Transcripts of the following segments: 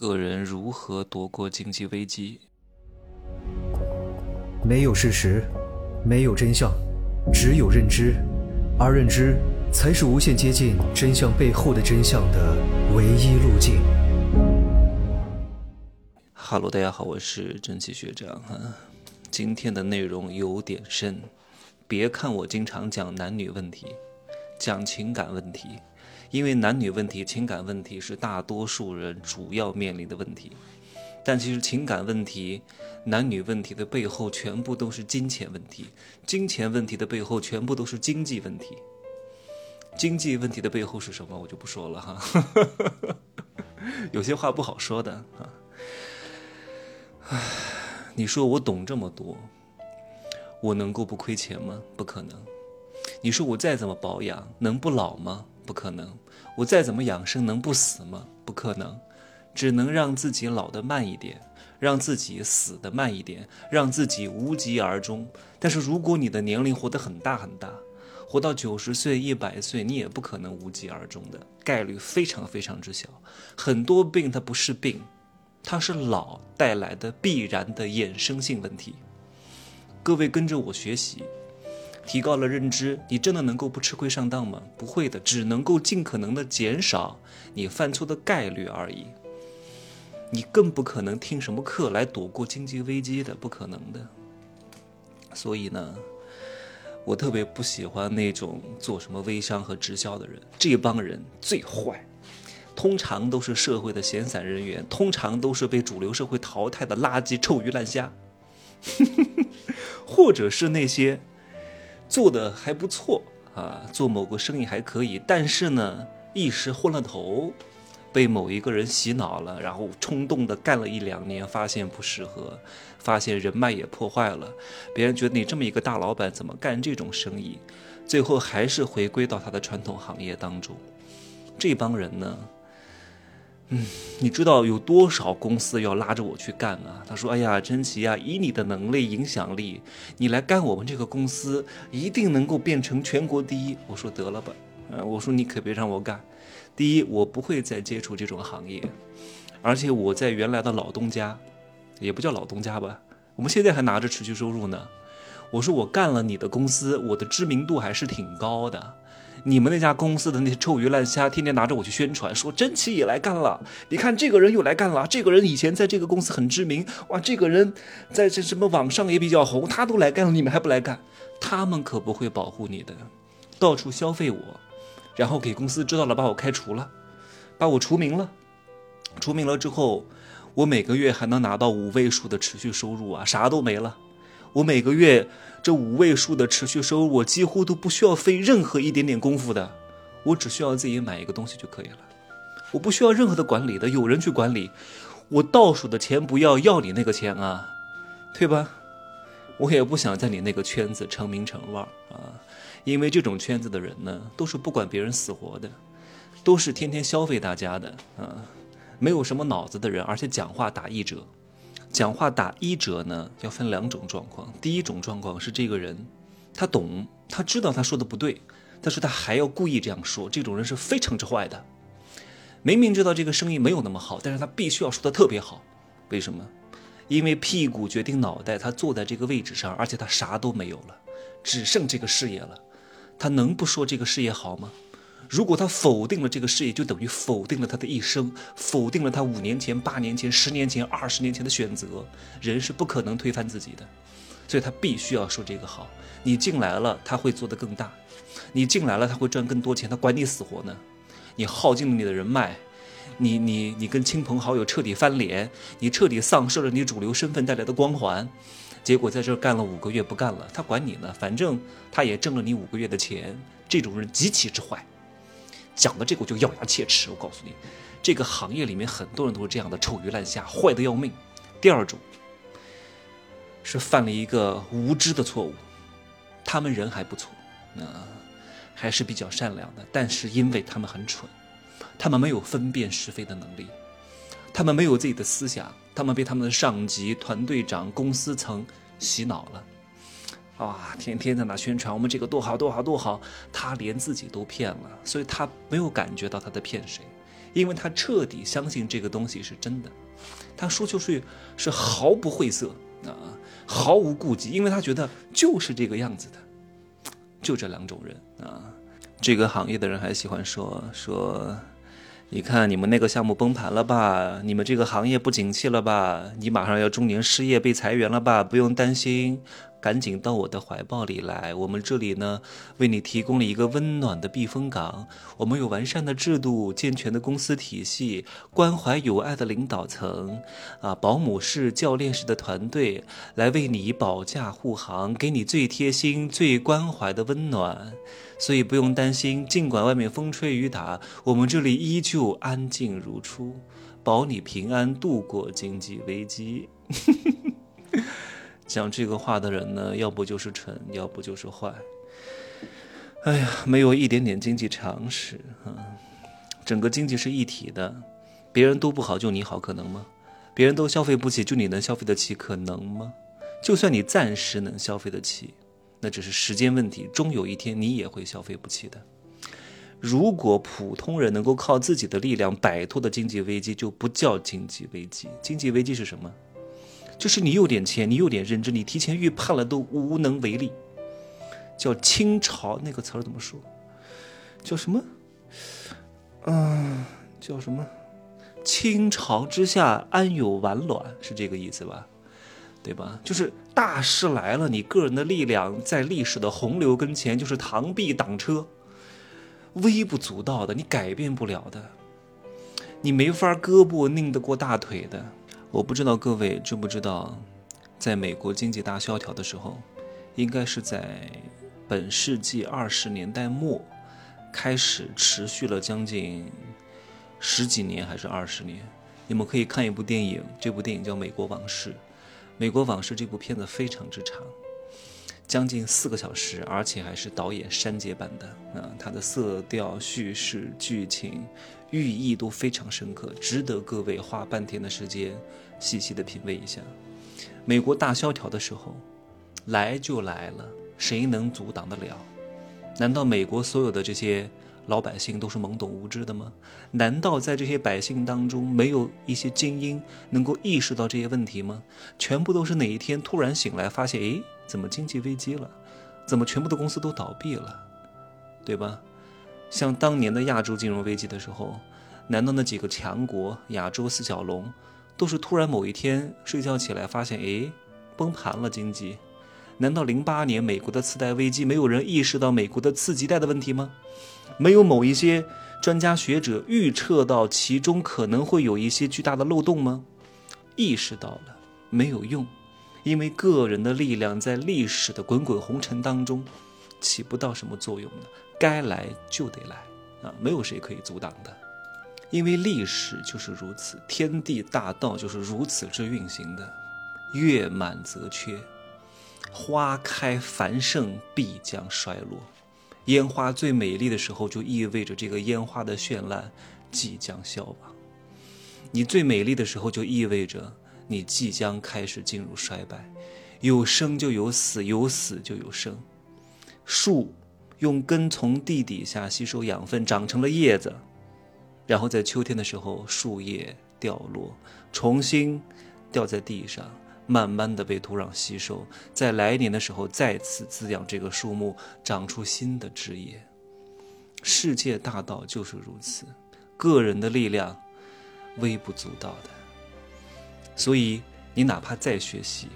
个人如何躲过经济危机？没有事实，没有真相，只有认知，而认知才是无限接近真相背后的真相的唯一路径。哈喽，大家好，我是蒸汽学长哈。今天的内容有点深，别看我经常讲男女问题，讲情感问题。因为男女问题、情感问题是大多数人主要面临的问题，但其实情感问题、男女问题的背后全部都是金钱问题，金钱问题的背后全部都是经济问题。经济问题的背后是什么？我就不说了哈，有些话不好说的啊。唉，你说我懂这么多，我能够不亏钱吗？不可能。你说我再怎么保养，能不老吗？不可能，我再怎么养生能不死吗？不可能，只能让自己老得慢一点，让自己死得慢一点，让自己无疾而终。但是如果你的年龄活得很大很大，活到九十岁、一百岁，你也不可能无疾而终的，概率非常非常之小。很多病它不是病，它是老带来的必然的衍生性问题。各位跟着我学习。提高了认知，你真的能够不吃亏上当吗？不会的，只能够尽可能的减少你犯错的概率而已。你更不可能听什么课来躲过经济危机的，不可能的。所以呢，我特别不喜欢那种做什么微商和直销的人，这帮人最坏，通常都是社会的闲散人员，通常都是被主流社会淘汰的垃圾臭鱼烂虾，或者是那些。做的还不错啊，做某个生意还可以，但是呢，一时昏了头，被某一个人洗脑了，然后冲动的干了一两年，发现不适合，发现人脉也破坏了，别人觉得你这么一个大老板怎么干这种生意，最后还是回归到他的传统行业当中，这帮人呢？嗯，你知道有多少公司要拉着我去干啊？他说：“哎呀，真奇呀，以你的能力、影响力，你来干我们这个公司，一定能够变成全国第一。”我说：“得了吧，呃，我说你可别让我干。第一，我不会再接触这种行业，而且我在原来的老东家，也不叫老东家吧，我们现在还拿着持续收入呢。我说我干了你的公司，我的知名度还是挺高的。”你们那家公司的那些臭鱼烂虾，天天拿着我去宣传，说真奇也来干了。你看这个人又来干了，这个人以前在这个公司很知名，哇，这个人在这什么网上也比较红，他都来干了，你们还不来干？他们可不会保护你的，到处消费我，然后给公司知道了，把我开除了，把我除名了。除名了之后，我每个月还能拿到五位数的持续收入啊，啥都没了。我每个月这五位数的持续收入，我几乎都不需要费任何一点点功夫的，我只需要自己买一个东西就可以了，我不需要任何的管理的，有人去管理，我倒数的钱不要，要你那个钱啊，对吧？我也不想在你那个圈子成名成腕啊，因为这种圈子的人呢，都是不管别人死活的，都是天天消费大家的啊，没有什么脑子的人，而且讲话打一折。讲话打一折呢，要分两种状况。第一种状况是这个人，他懂，他知道他说的不对，但是他还要故意这样说，这种人是非常之坏的。明明知道这个生意没有那么好，但是他必须要说的特别好。为什么？因为屁股决定脑袋，他坐在这个位置上，而且他啥都没有了，只剩这个事业了，他能不说这个事业好吗？如果他否定了这个事业，就等于否定了他的一生，否定了他五年前、八年前、十年前、二十年前的选择。人是不可能推翻自己的，所以他必须要说这个好。你进来了，他会做得更大；你进来了，他会赚更多钱。他管你死活呢？你耗尽了你的人脉，你你你跟亲朋好友彻底翻脸，你彻底丧失了你主流身份带来的光环，结果在这干了五个月不干了，他管你呢？反正他也挣了你五个月的钱。这种人极其之坏。讲的这个我就咬牙切齿，我告诉你，这个行业里面很多人都是这样的臭鱼烂虾，坏的要命。第二种是犯了一个无知的错误，他们人还不错，那还是比较善良的，但是因为他们很蠢，他们没有分辨是非的能力，他们没有自己的思想，他们被他们的上级、团队长、公司层洗脑了。啊，天天在那宣传我们这个多好多好多好，他连自己都骗了，所以他没有感觉到他在骗谁，因为他彻底相信这个东西是真的，他说出去是毫不晦涩啊，毫无顾忌，因为他觉得就是这个样子的，就这两种人啊。这个行业的人还喜欢说说，你看你们那个项目崩盘了吧？你们这个行业不景气了吧？你马上要中年失业被裁员了吧？不用担心。赶紧到我的怀抱里来，我们这里呢，为你提供了一个温暖的避风港。我们有完善的制度、健全的公司体系、关怀有爱的领导层，啊，保姆式、教练式的团队来为你保驾护航，给你最贴心、最关怀的温暖。所以不用担心，尽管外面风吹雨打，我们这里依旧安静如初，保你平安度过经济危机。讲这个话的人呢，要不就是蠢，要不就是坏。哎呀，没有一点点经济常识啊！整个经济是一体的，别人都不好，就你好，可能吗？别人都消费不起，就你能消费得起，可能吗？就算你暂时能消费得起，那只是时间问题，终有一天你也会消费不起的。如果普通人能够靠自己的力量摆脱的经济危机，就不叫经济危机。经济危机是什么？就是你有点钱，你有点认知，你提前预判了都无能为力，叫清朝那个词儿怎么说？叫什么？嗯，叫什么？清朝之下安有完卵，是这个意思吧？对吧？就是大事来了，你个人的力量在历史的洪流跟前就是螳臂挡车，微不足道的，你改变不了的，你没法胳膊拧得过大腿的。我不知道各位知不知道，在美国经济大萧条的时候，应该是在本世纪二十年代末开始，持续了将近十几年还是二十年。你们可以看一部电影，这部电影叫《美国往事》。《美国往事》这部片子非常之长，将近四个小时，而且还是导演删节版的啊。它的色调、叙事、剧情。寓意都非常深刻，值得各位花半天的时间细细的品味一下。美国大萧条的时候，来就来了，谁能阻挡得了？难道美国所有的这些老百姓都是懵懂无知的吗？难道在这些百姓当中，没有一些精英能够意识到这些问题吗？全部都是哪一天突然醒来，发现，诶，怎么经济危机了？怎么全部的公司都倒闭了？对吧？像当年的亚洲金融危机的时候，难道那几个强国亚洲四小龙都是突然某一天睡觉起来发现，哎，崩盘了经济？难道零八年美国的次贷危机没有人意识到美国的次级贷的问题吗？没有某一些专家学者预测到其中可能会有一些巨大的漏洞吗？意识到了没有用，因为个人的力量在历史的滚滚红尘当中起不到什么作用的。该来就得来啊，没有谁可以阻挡的，因为历史就是如此，天地大道就是如此之运行的。月满则缺，花开繁盛必将衰落。烟花最美丽的时候，就意味着这个烟花的绚烂即将消亡。你最美丽的时候，就意味着你即将开始进入衰败。有生就有死，有死就有生。树。用根从地底下吸收养分，长成了叶子，然后在秋天的时候，树叶掉落，重新掉在地上，慢慢的被土壤吸收，在来年的时候再次滋养这个树木，长出新的枝叶。世界大道就是如此，个人的力量微不足道的，所以你哪怕再学习。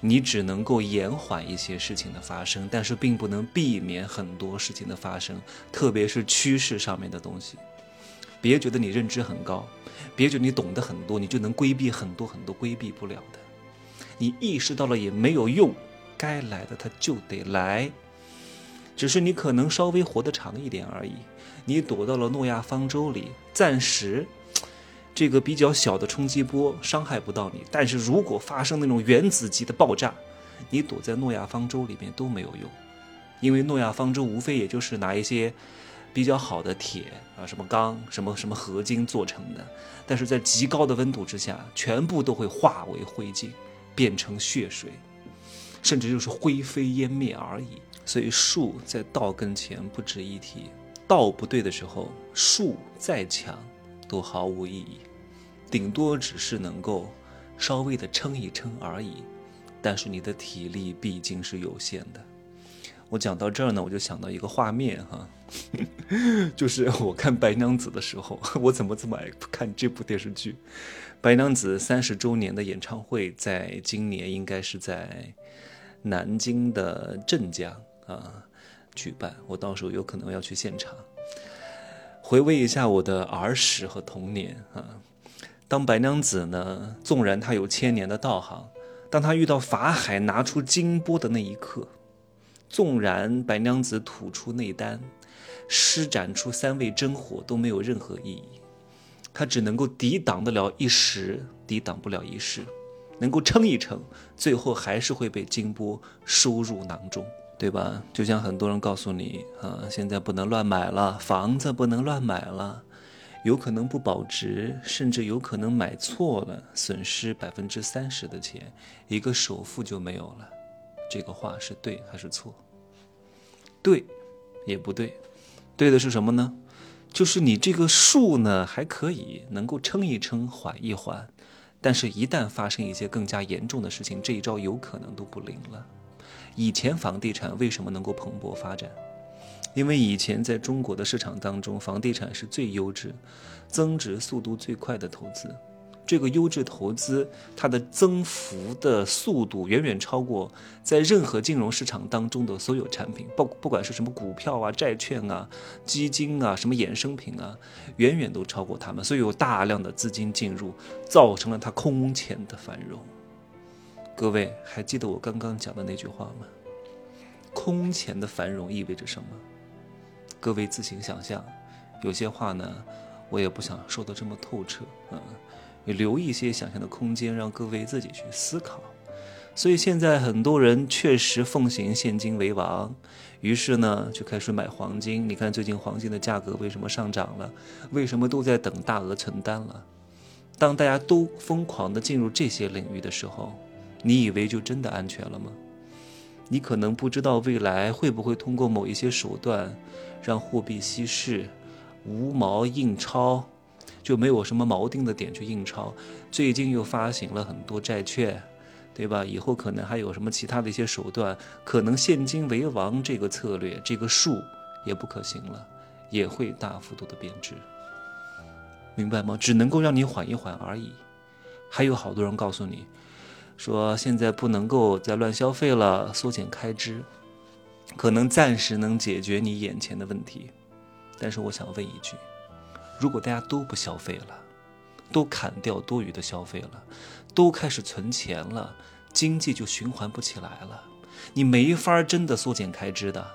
你只能够延缓一些事情的发生，但是并不能避免很多事情的发生，特别是趋势上面的东西。别觉得你认知很高，别觉得你懂得很多，你就能规避很多很多规避不了的。你意识到了也没有用，该来的它就得来，只是你可能稍微活得长一点而已。你躲到了诺亚方舟里，暂时。这个比较小的冲击波伤害不到你，但是如果发生那种原子级的爆炸，你躲在诺亚方舟里面都没有用，因为诺亚方舟无非也就是拿一些比较好的铁啊、什么钢、什么什么合金做成的，但是在极高的温度之下，全部都会化为灰烬，变成血水，甚至就是灰飞烟灭而已。所以树在道跟前不值一提，道不对的时候，树再强。都毫无意义，顶多只是能够稍微的撑一撑而已。但是你的体力毕竟是有限的。我讲到这儿呢，我就想到一个画面哈，就是我看《白娘子》的时候，我怎么这么爱看这部电视剧？《白娘子》三十周年的演唱会在今年应该是在南京的镇江啊举办，我到时候有可能要去现场，回味一下我的儿时和童年啊。当白娘子呢，纵然她有千年的道行。当她遇到法海拿出金钵的那一刻，纵然白娘子吐出内丹，施展出三味真火都没有任何意义，他只能够抵挡得了一时，抵挡不了一世，能够撑一撑，最后还是会被金钵收入囊中，对吧？就像很多人告诉你啊，现在不能乱买了，房子不能乱买了。有可能不保值，甚至有可能买错了，损失百分之三十的钱，一个首付就没有了。这个话是对还是错？对，也不对。对的是什么呢？就是你这个数呢还可以，能够撑一撑，缓一缓。但是，一旦发生一些更加严重的事情，这一招有可能都不灵了。以前房地产为什么能够蓬勃发展？因为以前在中国的市场当中，房地产是最优质、增值速度最快的投资。这个优质投资，它的增幅的速度远远超过在任何金融市场当中的所有产品，不不管是什么股票啊、债券啊、基金啊、什么衍生品啊，远远都超过他们。所以有大量的资金进入，造成了它空前的繁荣。各位还记得我刚刚讲的那句话吗？空前的繁荣意味着什么？各位自行想象，有些话呢，我也不想说的这么透彻，嗯，留一些想象的空间，让各位自己去思考。所以现在很多人确实奉行现金为王，于是呢就开始买黄金。你看最近黄金的价格为什么上涨了？为什么都在等大额存单了？当大家都疯狂的进入这些领域的时候，你以为就真的安全了吗？你可能不知道未来会不会通过某一些手段。让货币稀释，无毛印钞，就没有什么锚定的点去印钞。最近又发行了很多债券，对吧？以后可能还有什么其他的一些手段，可能现金为王这个策略，这个数也不可行了，也会大幅度的贬值，明白吗？只能够让你缓一缓而已。还有好多人告诉你，说现在不能够再乱消费了，缩减开支。可能暂时能解决你眼前的问题，但是我想问一句：如果大家都不消费了，都砍掉多余的消费了，都开始存钱了，经济就循环不起来了。你没法真的缩减开支的。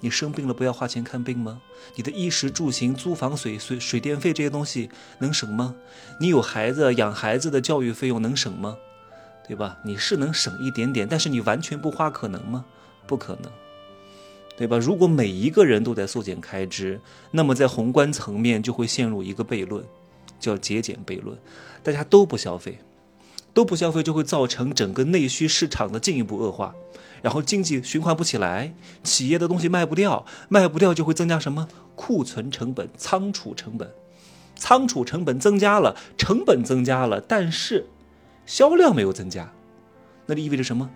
你生病了不要花钱看病吗？你的衣食住行、租房水水水电费这些东西能省吗？你有孩子养孩子的教育费用能省吗？对吧？你是能省一点点，但是你完全不花可能吗？不可能。对吧？如果每一个人都在缩减开支，那么在宏观层面就会陷入一个悖论，叫节俭悖论。大家都不消费，都不消费，就会造成整个内需市场的进一步恶化，然后经济循环不起来，企业的东西卖不掉，卖不掉就会增加什么库存成本、仓储成本，仓储成本增加了，成本增加了，但是销量没有增加，那就意味着什么？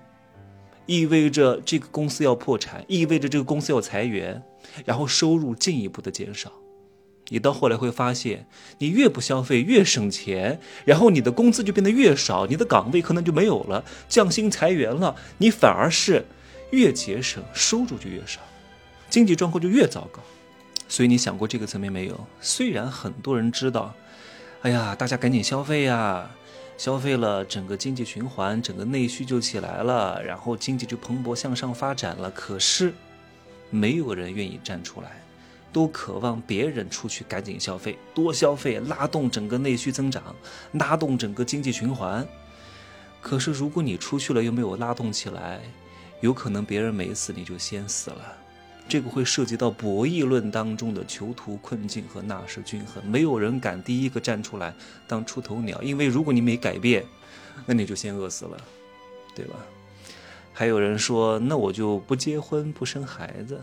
意味着这个公司要破产，意味着这个公司要裁员，然后收入进一步的减少。你到后来会发现，你越不消费越省钱，然后你的工资就变得越少，你的岗位可能就没有了，降薪裁员了，你反而是越节省，收入就越少，经济状况就越糟糕。所以你想过这个层面没有？虽然很多人知道，哎呀，大家赶紧消费呀。消费了，整个经济循环，整个内需就起来了，然后经济就蓬勃向上发展了。可是，没有人愿意站出来，都渴望别人出去赶紧消费，多消费，拉动整个内需增长，拉动整个经济循环。可是，如果你出去了又没有拉动起来，有可能别人没死，你就先死了。这个会涉及到博弈论当中的囚徒困境和纳什均衡，没有人敢第一个站出来当出头鸟，因为如果你没改变，那你就先饿死了，对吧？还有人说，那我就不结婚不生孩子，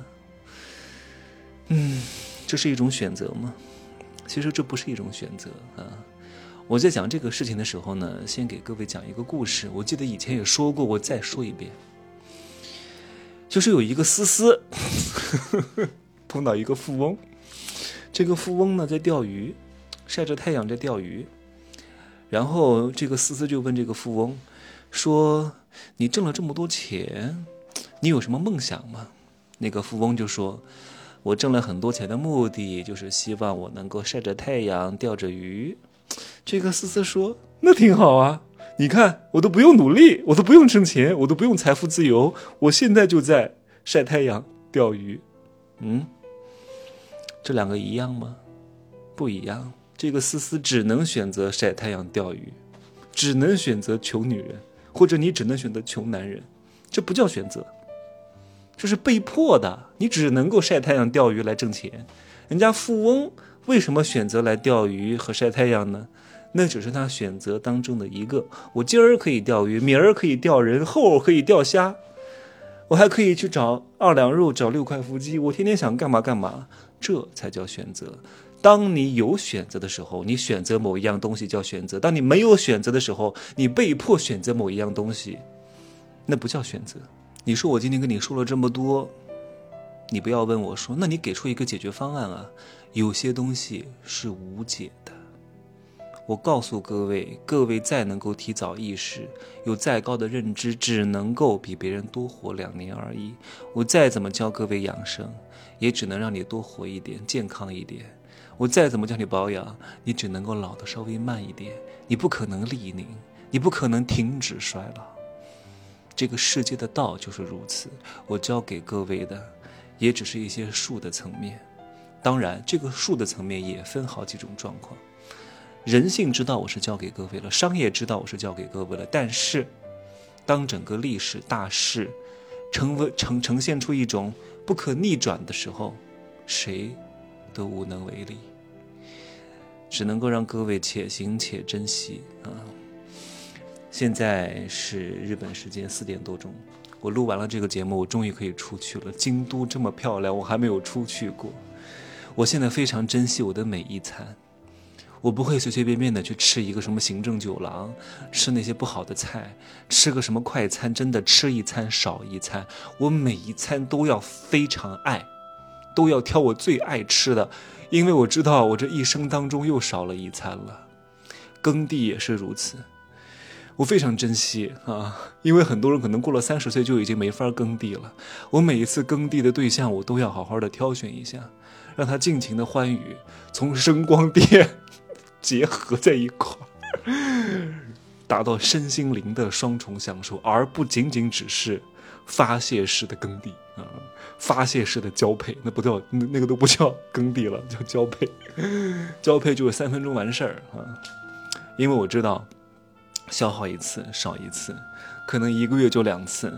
嗯，这是一种选择吗？其实这不是一种选择啊。我在讲这个事情的时候呢，先给各位讲一个故事。我记得以前也说过，我再说一遍，就是有一个思思 碰到一个富翁，这个富翁呢在钓鱼，晒着太阳在钓鱼，然后这个思思就问这个富翁说：“你挣了这么多钱，你有什么梦想吗？”那个富翁就说：“我挣了很多钱的目的就是希望我能够晒着太阳钓着鱼。”这个思思说：“那挺好啊，你看我都不用努力，我都不用挣钱，我都不用财富自由，我现在就在晒太阳、钓鱼。嗯，这两个一样吗？不一样。这个思思只能选择晒太阳、钓鱼，只能选择穷女人，或者你只能选择穷男人，这不叫选择，这是被迫的。你只能够晒太阳、钓鱼来挣钱。人家富翁。”为什么选择来钓鱼和晒太阳呢？那只是他选择当中的一个。我今儿可以钓鱼，明儿可以钓人，后儿可以钓虾，我还可以去找二两肉，找六块腹肌。我天天想干嘛干嘛，这才叫选择。当你有选择的时候，你选择某一样东西叫选择；当你没有选择的时候，你被迫选择某一样东西，那不叫选择。你说我今天跟你说了这么多，你不要问我说，那你给出一个解决方案啊？有些东西是无解。我告诉各位，各位再能够提早意识，有再高的认知，只能够比别人多活两年而已。我再怎么教各位养生，也只能让你多活一点，健康一点。我再怎么教你保养，你只能够老得稍微慢一点，你不可能立宁，你不可能停止衰老。这个世界的道就是如此。我教给各位的，也只是一些术的层面。当然，这个术的层面也分好几种状况。人性之道我是教给各位了，商业之道我是教给各位了。但是，当整个历史大势成为呈呈现出一种不可逆转的时候，谁都无能为力，只能够让各位且行且珍惜啊！现在是日本时间四点多钟，我录完了这个节目，我终于可以出去了。京都这么漂亮，我还没有出去过。我现在非常珍惜我的每一餐，我不会随随便便的去吃一个什么行政酒廊，吃那些不好的菜，吃个什么快餐，真的吃一餐少一餐。我每一餐都要非常爱，都要挑我最爱吃的，因为我知道我这一生当中又少了一餐了。耕地也是如此，我非常珍惜啊，因为很多人可能过了三十岁就已经没法耕地了。我每一次耕地的对象，我都要好好的挑选一下。让他尽情的欢愉，从声光电结合在一块儿，达到身心灵的双重享受，而不仅仅只是发泄式的耕地啊，发泄式的交配，那不叫那那个都不叫耕地了，叫交配。交配就是三分钟完事儿啊，因为我知道消耗一次少一次，可能一个月就两次，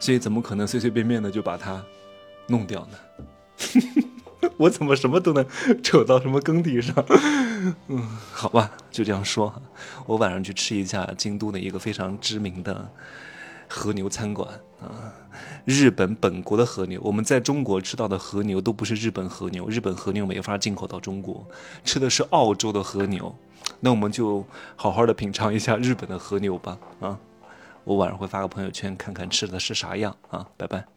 所以怎么可能随随便便的就把它弄掉呢？我怎么什么都能扯到什么耕地上？嗯，好吧，就这样说。我晚上去吃一下京都的一个非常知名的和牛餐馆啊，日本本国的和牛。我们在中国吃到的和牛都不是日本和牛，日本和牛没法进口到中国，吃的是澳洲的和牛。那我们就好好的品尝一下日本的和牛吧。啊，我晚上会发个朋友圈看看吃的是啥样啊。拜拜。